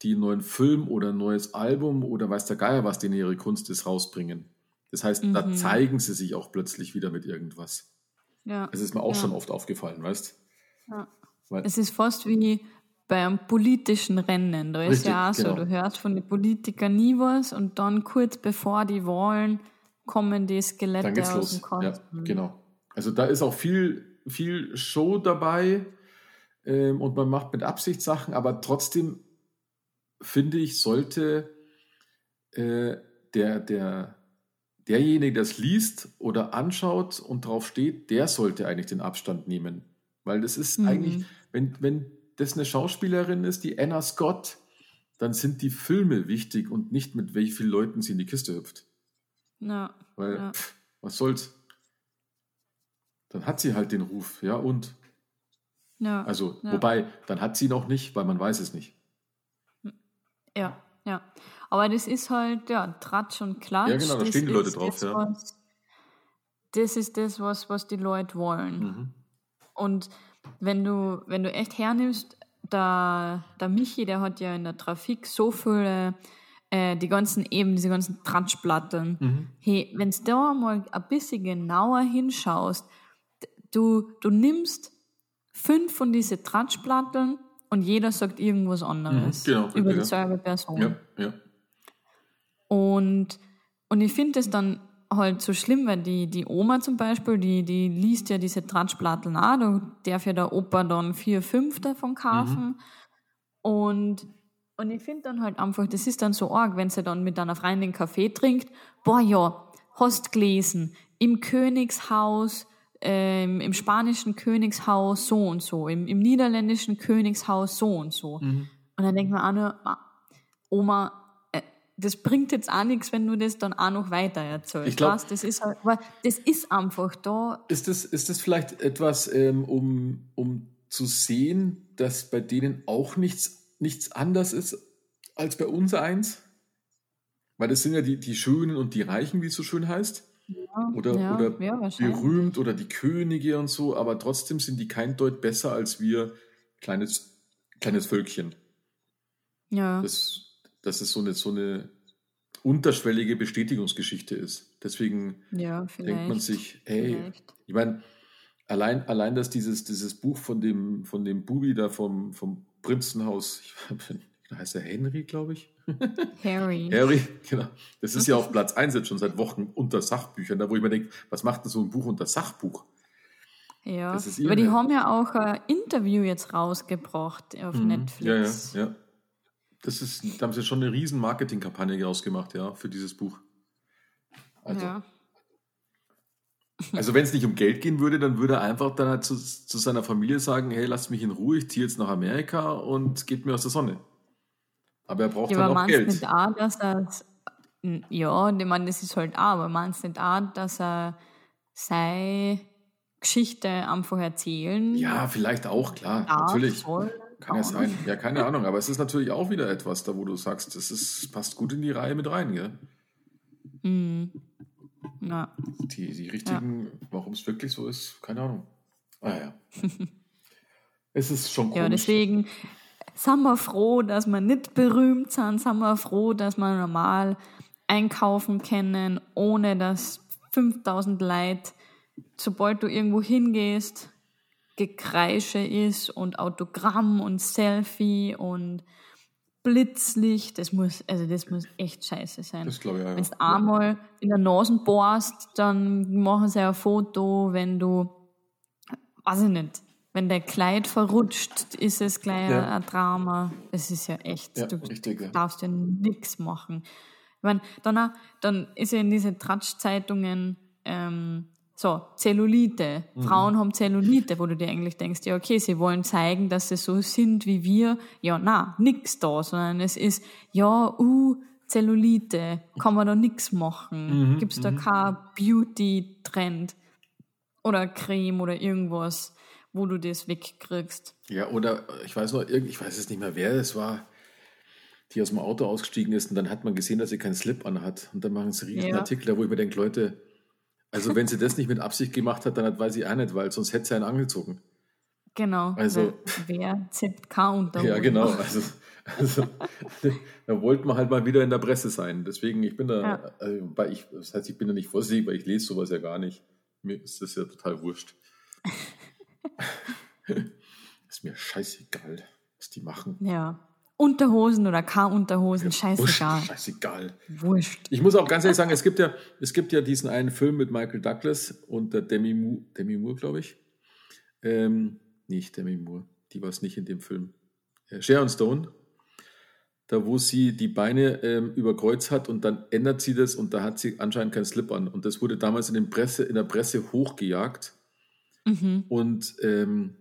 die einen neuen Film oder ein neues Album oder weiß der Geier, was denen ihre Kunst ist, rausbringen. Das heißt, mhm. da zeigen sie sich auch plötzlich wieder mit irgendwas. Ja. Das ist mir auch ja. schon oft aufgefallen, weißt ja. Es ist fast wie, bei einem politischen Rennen. Da ist ja auch so, genau. du hörst von den Politikern nie was und dann kurz bevor die Wahlen kommen die Skelette dann geht's aus los. Ja, genau. Also da ist auch viel, viel Show dabei ähm, und man macht mit Absicht Sachen, aber trotzdem finde ich, sollte äh, der, der, derjenige, der es liest oder anschaut und drauf steht, der sollte eigentlich den Abstand nehmen. Weil das ist mhm. eigentlich, wenn, wenn das eine Schauspielerin ist, die Anna Scott, dann sind die Filme wichtig und nicht mit wie vielen Leuten sie in die Kiste hüpft. Ja. Weil, ja. Pff, was soll's? Dann hat sie halt den Ruf, ja, und? Ja. Also, wobei, dann hat sie noch nicht, weil man weiß es nicht. Ja, ja. Aber das ist halt, ja, Tratsch und Klatsch. Ja, genau, da stehen die Leute drauf, das, ja. Was, das ist das, was, was die Leute wollen. Mhm. Und wenn du, wenn du echt hernimmst, der, der Michi, der hat ja in der Trafik so viele, äh, die ganzen eben, diese ganzen Tratschplatten. Mhm. Hey, wenn du da mal ein bisschen genauer hinschaust, du, du nimmst fünf von diesen Tratschplatten und jeder sagt irgendwas anderes mhm, genau, über dieselbe Person. Ja, ja. Und, und ich finde es dann halt so schlimm, weil die, die Oma zum Beispiel, die, die liest ja diese Tratschplatteln auch, da darf ja der Opa dann vier, fünf davon kaufen. Mhm. Und, und ich finde dann halt einfach, das ist dann so arg, wenn sie dann mit einer Freundin Kaffee trinkt, boah ja, hast gelesen, im Königshaus, ähm, im spanischen Königshaus so und so, im, im niederländischen Königshaus so und so. Mhm. Und dann denkt man auch nur, Oma, das bringt jetzt auch nichts, wenn du das dann auch noch weiter erzählst. Ich glaube, das ist halt, das ist einfach da. Ist das, ist das vielleicht etwas, ähm, um, um zu sehen, dass bei denen auch nichts, nichts anders ist als bei uns eins? Weil das sind ja die, die Schönen und die Reichen, wie es so schön heißt. Ja, oder ja, oder ja, berühmt oder die Könige und so, aber trotzdem sind die kein Deut besser als wir kleines, kleines Völkchen. Ja. Das, dass es so eine, so eine unterschwellige Bestätigungsgeschichte ist. Deswegen ja, denkt man sich, hey, vielleicht. ich meine, allein, allein, dass dieses, dieses Buch von dem, von dem Bubi da vom, vom Prinzenhaus, ich, heißt er Henry, glaube ich. Harry. Harry, genau. Das ist ja auf Platz 1 jetzt schon seit Wochen unter Sachbüchern, da wo ich mir denke, was macht denn so ein Buch unter Sachbuch? Ja, aber die haben ja auch ein Interview jetzt rausgebracht auf mhm. Netflix. Ja, ja, ja. Das ist, da haben sie schon eine riesen Marketingkampagne rausgemacht, ja, für dieses Buch. Also, ja. also wenn es nicht um Geld gehen würde, dann würde er einfach dann halt zu, zu seiner Familie sagen, hey, lasst mich in Ruhe, ich ziehe jetzt nach Amerika und geht mir aus der Sonne. Aber er braucht ja, halt auch Geld. Nicht auch, dass er, ja, ich meine, das ist halt auch, aber meinst nicht auch, dass er sei Geschichte einfach erzählen. Ja, vielleicht auch, klar, darf, natürlich. Soll, kann ja sein. Ja, keine Ahnung, aber es ist natürlich auch wieder etwas, da wo du sagst, das ist, passt gut in die Reihe mit rein, gell? Mhm. Ja. Die, die richtigen, ja. warum es wirklich so ist, keine Ahnung. Ah ja. es ist schon komisch. Ja, deswegen sind wir froh, dass wir nicht berühmt sind, sind wir froh, dass wir normal einkaufen können, ohne dass 5000 Leute sobald du irgendwo hingehst, Gekreische ist und Autogramm und Selfie und Blitzlicht, das muss, also das muss echt scheiße sein. Das glaube ich auch. Wenn du einmal in der Nase bohrst, dann machen sie ein Foto, wenn du, weiß ich nicht, wenn der Kleid verrutscht, ist es gleich ja. ein Drama. Das ist ja echt, ja, du richtig, ja. darfst ja nichts machen. Ich meine, dann, auch, dann ist ja in diese Tratschzeitungen ähm, so, Zellulite. Mhm. Frauen haben Zellulite, wo du dir eigentlich denkst, ja, okay, sie wollen zeigen, dass sie so sind wie wir. Ja, na, nix da, sondern es ist, ja, uh, Zellulite, kann man da nix machen. Mhm. Gibt's da mhm. kein Beauty-Trend oder Creme oder irgendwas, wo du das wegkriegst? Ja, oder ich weiß noch, ich weiß es nicht mehr, wer es war, die aus dem Auto ausgestiegen ist und dann hat man gesehen, dass sie keinen Slip anhat. Und dann machen sie riesen ja. Artikel, wo ich mir denke, Leute, also wenn sie das nicht mit Absicht gemacht hat, dann weiß ich auch nicht, weil sonst hätte sie einen angezogen. Genau. Also, wer ZK unter Ja, genau. Also, also da wollte man halt mal wieder in der Presse sein. Deswegen, ich bin da, ja. also, weil ich, das heißt, ich bin da nicht vorsichtig, weil ich lese sowas ja gar nicht. Mir ist das ja total wurscht. ist mir scheißegal, was die machen. Ja. Unterhosen oder K-Unterhosen, ja, scheißegal. Wurscht, scheißegal. Wurscht. Ich muss auch ganz ehrlich sagen, es gibt ja, es gibt ja diesen einen Film mit Michael Douglas und der Demi Moore, Demi Moore glaube ich. Ähm, nicht Demi Moore, die war es nicht in dem Film. Äh, Sharon Stone, da wo sie die Beine ähm, über Kreuz hat und dann ändert sie das und da hat sie anscheinend keinen Slip an. Und das wurde damals in, Presse, in der Presse hochgejagt. Mhm. Und ähm,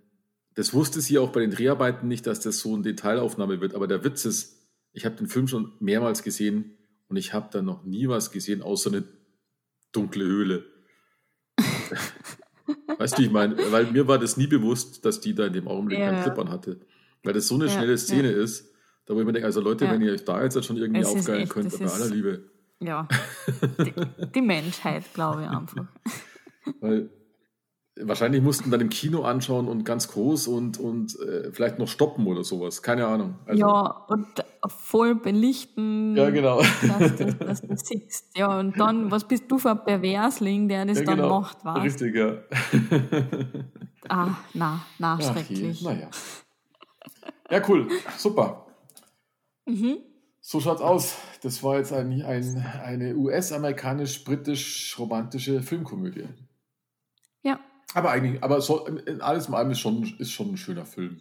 das wusste sie auch bei den Dreharbeiten nicht, dass das so eine Detailaufnahme wird. Aber der Witz ist, ich habe den Film schon mehrmals gesehen und ich habe da noch nie was gesehen, außer eine dunkle Höhle. weißt du, ich meine, weil mir war das nie bewusst, dass die da in dem Augenblick ja. keinen Clip hatte. Weil das so eine ja, schnelle Szene ja. ist, da wo ich mir denke, also Leute, wenn ihr euch da jetzt schon irgendwie aufgeilen könnt, bei aller Liebe. Ja, die, die Menschheit, glaube ich einfach. Weil wahrscheinlich mussten dann im Kino anschauen und ganz groß und, und äh, vielleicht noch stoppen oder sowas. Keine Ahnung. Also, ja, und voll belichten. Ja, genau. Dass, dass, dass, du siehst. Ja, und dann, was bist du für ein Perversling, der das ja, dann genau. macht, was? Richtig, ja. ah, na, na, Ach, schrecklich. Naja. Ja, cool. Super. Mhm. So schaut's aus. Das war jetzt ein, ein, eine US-amerikanisch-britisch-romantische Filmkomödie. Ja. Aber eigentlich, aber so, in alles in allem ist schon, ist schon ein schöner Film.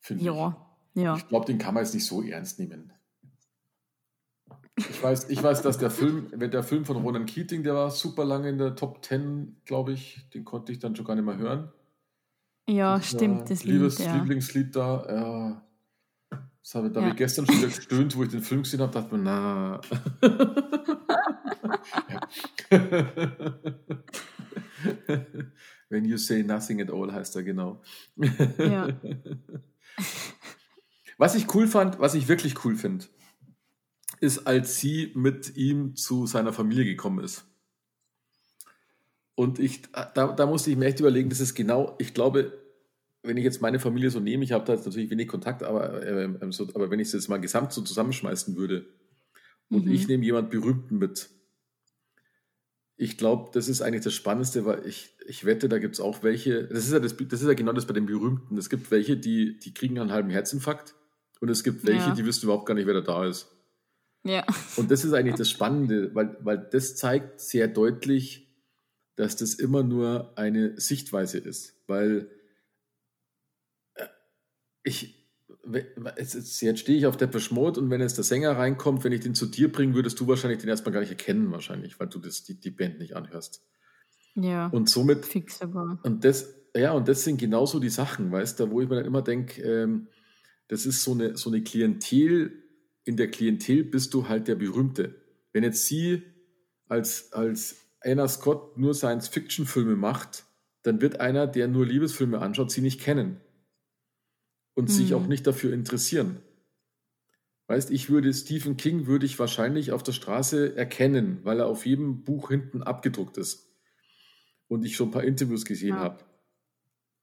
Finde ja, ich. ja. Ich glaube, den kann man jetzt nicht so ernst nehmen. Ich weiß, ich weiß, dass der Film, wenn der Film von Ronan Keating, der war super lange in der Top 10, glaube ich, den konnte ich dann schon gar nicht mehr hören. Ja, das stimmt, das Liebes, Lied. Ja. Lieblingslied da. Ja. Das habe, da ja. habe ich gestern schon wieder gestöhnt, wo ich den Film gesehen habe, dachte mir, na. When you say nothing at all heißt er genau. Ja. Was ich cool fand, was ich wirklich cool finde, ist, als sie mit ihm zu seiner Familie gekommen ist. Und ich, da, da musste ich mir echt überlegen, das ist genau, ich glaube, wenn ich jetzt meine Familie so nehme, ich habe da jetzt natürlich wenig Kontakt, aber, äh, so, aber wenn ich es jetzt mal gesamt so zusammenschmeißen würde und mhm. ich nehme jemand Berühmten mit, ich glaube, das ist eigentlich das Spannendste, weil ich, ich wette, da gibt es auch welche, das ist, ja das, das ist ja genau das bei den Berühmten. Es gibt welche, die, die kriegen einen halben Herzinfarkt und es gibt welche, ja. die wissen überhaupt gar nicht, wer da ist. Ja. Und das ist eigentlich das Spannende, weil, weil das zeigt sehr deutlich, dass das immer nur eine Sichtweise ist. Weil äh, ich, jetzt, stehe ich auf der Mode und wenn jetzt der Sänger reinkommt, wenn ich den zu dir bringen, würdest du wahrscheinlich den erstmal gar nicht erkennen, wahrscheinlich, weil du das, die, die Band nicht anhörst. Ja. Und somit. Fix aber. Und das, ja, und das sind genauso die Sachen, weißt du, wo ich mir dann immer denke, ähm, das ist so eine, so eine Klientel, in der Klientel bist du halt der Berühmte. Wenn jetzt sie als, als Anna Scott nur Science-Fiction-Filme macht, dann wird einer, der nur Liebesfilme anschaut, sie nicht kennen und mhm. sich auch nicht dafür interessieren. Weißt, ich würde Stephen King würde ich wahrscheinlich auf der Straße erkennen, weil er auf jedem Buch hinten abgedruckt ist und ich schon ein paar Interviews gesehen ja. habe.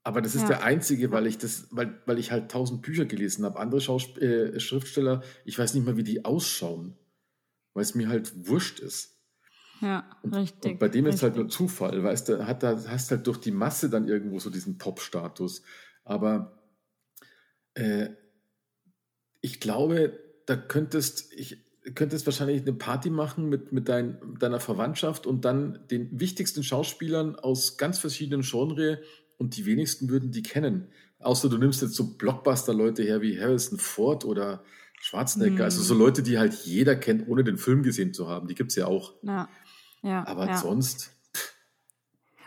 Aber das ist ja. der einzige, weil ich das, weil, weil ich halt tausend Bücher gelesen habe. Andere Schausp äh, Schriftsteller, ich weiß nicht mal, wie die ausschauen, weil es mir halt wurscht ist. Ja, und, richtig. Und bei dem richtig. ist halt nur Zufall, weißt du, hat da, hast halt durch die Masse dann irgendwo so diesen Top-Status. Aber äh, ich glaube, da könntest, ich, könntest wahrscheinlich eine Party machen mit, mit dein, deiner Verwandtschaft und dann den wichtigsten Schauspielern aus ganz verschiedenen Genres und die wenigsten würden die kennen. Außer du nimmst jetzt so Blockbuster-Leute her wie Harrison Ford oder Schwarzenegger, mm. also so Leute, die halt jeder kennt, ohne den Film gesehen zu haben. Die gibt es ja auch. Ja. Ja, Aber ja. sonst.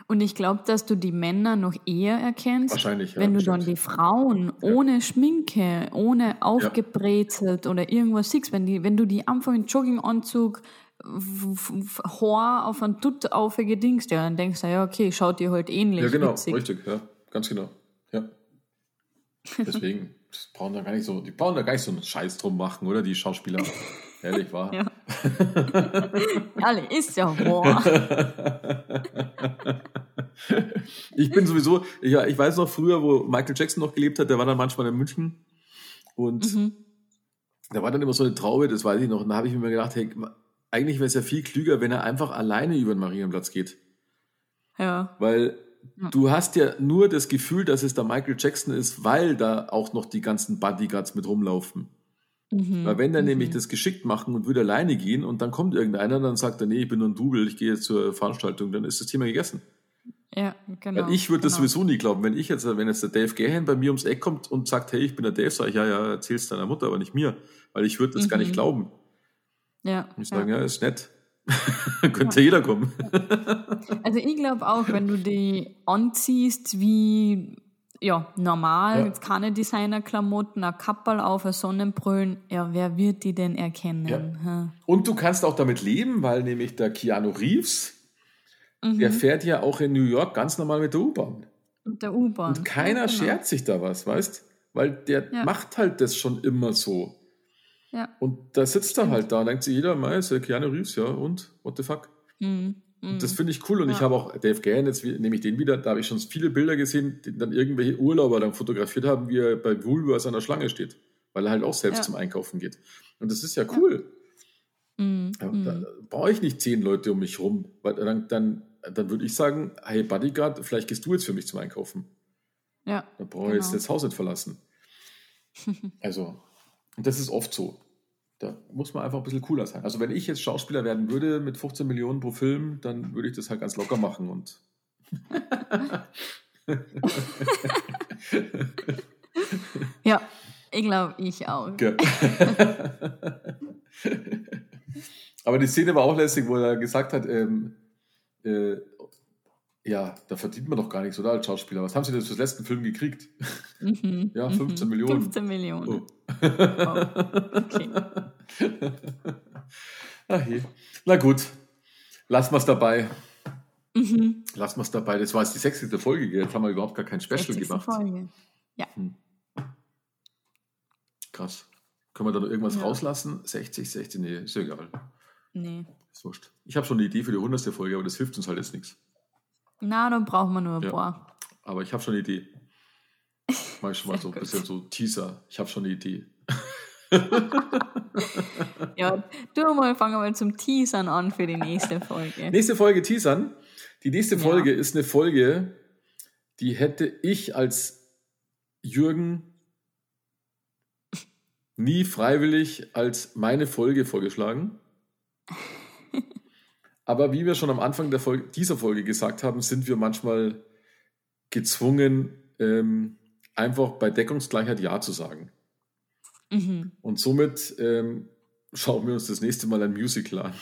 Und ich glaube, dass du die Männer noch eher erkennst, Wahrscheinlich, ja, wenn du dann die Frauen ohne Schminke, ohne aufgebrezelt oder irgendwas siehst, wenn, die, wenn du die einfach in Jogginganzug Haar auf einen Dutt aufgedingst, ja, dann denkst du, ja, okay, schaut dir halt ähnlich. Ja, genau, witzig. richtig, ja, ganz genau. Ja. Deswegen, brauchen da gar nicht so, die brauchen da gar nicht so einen Scheiß drum machen, oder? Die Schauspieler. Ehrlich wahr? Ja. Ehrlich, ist ja wahr. ich bin sowieso, ja, ich weiß noch früher, wo Michael Jackson noch gelebt hat, der war dann manchmal in München und Mhm. da war dann immer so eine Traube, das weiß ich noch. Und da habe ich mir gedacht, hey, eigentlich wäre es ja viel klüger, wenn er einfach alleine über den Marienplatz geht. Ja. Weil Ja. du hast ja nur das Gefühl, dass es da Michael Jackson ist, weil da auch noch die ganzen Bodyguards mit rumlaufen. Mhm. Weil wenn der mhm. nämlich das geschickt machen und würde alleine gehen und dann kommt irgendeiner, dann sagt er, nee, ich bin nur ein Double, ich gehe jetzt zur Veranstaltung, dann ist das Thema gegessen. Ja, genau. Weil ich würde das genau. sowieso nie glauben. Wenn ich jetzt, wenn jetzt der Dave Gahan bei mir ums Eck kommt und sagt, hey, ich bin der Dave, sage ich, ja, ja, erzähl's deiner Mutter, aber nicht mir. Weil ich würde das gar nicht Mhm. glauben. Ja, Und ich ja. sage, ja, ist nett. Könnte jeder kommen. Also ich glaube auch, wenn du die anziehst wie ja, normal, Ja. jetzt keine Designerklamotten, ein Kapperl auf, ein Sonnenbrillen, ja, wer wird die denn erkennen? Ja. Und du kannst auch damit leben, weil nämlich der Keanu Reeves, Mhm. der fährt ja auch in New York ganz normal mit der U-Bahn. Und der U-Bahn. Und keiner genau. schert sich da was, weißt? Weil der macht halt das schon immer so. Ja. Und da sitzt er halt da und denkt sich jeder, mal ist der Keanu Reeves, ja, und? What the fuck? Mhm. Mhm. Und das finde ich cool. Und ich Ja. habe auch Dave Gann, jetzt nehme ich den wieder, da habe ich schon viele Bilder gesehen, die dann irgendwelche Urlauber dann fotografiert haben, wie er bei Woolworths an der Schlange steht. Weil er halt auch selbst Ja. zum Einkaufen geht. Und das ist ja cool. Mhm. Ja, Mhm. Da brauche ich nicht zehn Leute um mich rum. Weil dann, dann, dann würde ich sagen, hey Bodyguard, vielleicht gehst du jetzt für mich zum Einkaufen. ja. Da brauche ich jetzt Genau. das Haus nicht verlassen. Also, und das ist oft so. Da muss man einfach ein bisschen cooler sein. Also wenn ich jetzt Schauspieler werden würde mit 15 Millionen pro Film, dann würde ich das halt ganz locker machen und ja, ich glaube, ich auch. Aber die Szene war auch lässig, wo er gesagt hat, ähm, äh, ja, da verdient man doch gar nichts, oder als Schauspieler. Was haben Sie denn fürs letzten Film gekriegt? Mhm. Ja, mhm. 15 Millionen. 15 Millionen. Oh. Okay. Ach je. Na gut, lassen wir es dabei. Mhm. Lassen wir es dabei. Das war jetzt die 60. Folge. Jetzt haben wir überhaupt gar kein Special 60. gemacht. Folge. Krass. Können wir da noch irgendwas Ja. rauslassen? 60, 60, nee, ist ja egal. Nee. Ist wurscht. Ich habe schon eine Idee für die 100. Folge, aber das hilft uns halt jetzt nichts. Na, dann brauchen wir nur ein Ja. paar. Aber ich habe schon eine Idee. Mal schon mal so ein bisschen so Teaser. Ich habe schon eine Idee. ja, du mal, fangen wir mal zum Teasern an für die nächste Folge. Nächste Folge Teasern. Die nächste Folge ja. ist eine Folge, die hätte ich als Jürgen nie freiwillig als meine Folge vorgeschlagen. Aber wie wir schon am Anfang der Folge, dieser Folge gesagt haben, sind wir manchmal gezwungen, ähm, einfach bei Deckungsgleichheit Ja zu sagen. Mhm. Und somit ähm, schauen wir uns das nächste Mal ein Musical an.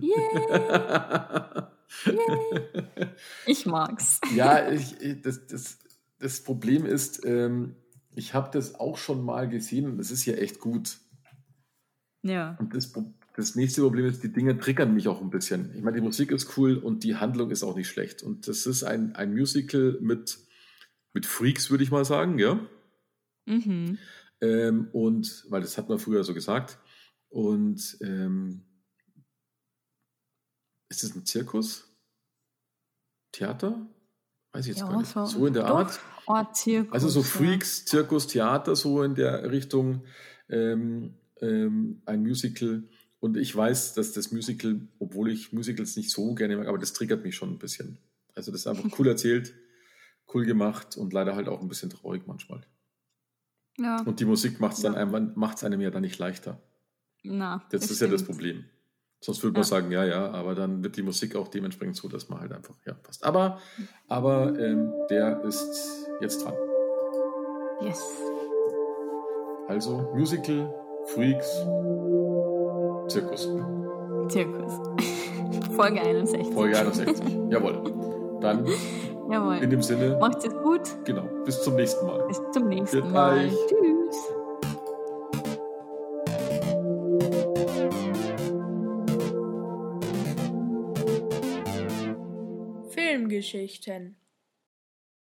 Yeah. Yay. Ich mag's. Ja, ich, das, das, das Problem ist, ähm, ich habe das auch schon mal gesehen und es ist ja echt gut. Ja. Und das, das nächste Problem ist, die Dinge triggern mich auch ein bisschen. Ich meine, die Musik ist cool und die Handlung ist auch nicht schlecht. Und das ist ein, ein Musical mit, mit Freaks, würde ich mal sagen, ja. Mhm. Ähm, und, weil das hat man früher so gesagt. Und ähm, ist es ein Zirkus? Theater? Weiß ich jetzt ja, gar nicht. So, so in der. Art. Oh, Zirkus, also so Freaks, ja. Zirkus, Theater, so in der Richtung ähm, ähm, ein Musical. Und ich weiß, dass das Musical, obwohl ich Musicals nicht so gerne mag, aber das triggert mich schon ein bisschen. Also das ist einfach cool erzählt, cool gemacht und leider halt auch ein bisschen traurig manchmal. Ja. Und die Musik macht es ja. einem, macht's einem ja dann nicht leichter. Na, das, das ist stimmt. ja das Problem. Sonst würde man ja. sagen, ja, ja, aber dann wird die Musik auch dementsprechend so, dass man halt einfach, ja, passt. Aber, aber ähm, der ist jetzt dran. Yes. Also Musical, Freaks, Zirkus. Zirkus. Folge 61. Folge 61. Jawohl. Dann Jawohl. in dem Sinne. Macht es gut. Genau. Bis zum nächsten Mal. Bis zum nächsten Für Mal. Euch. Tschüss. Filmgeschichten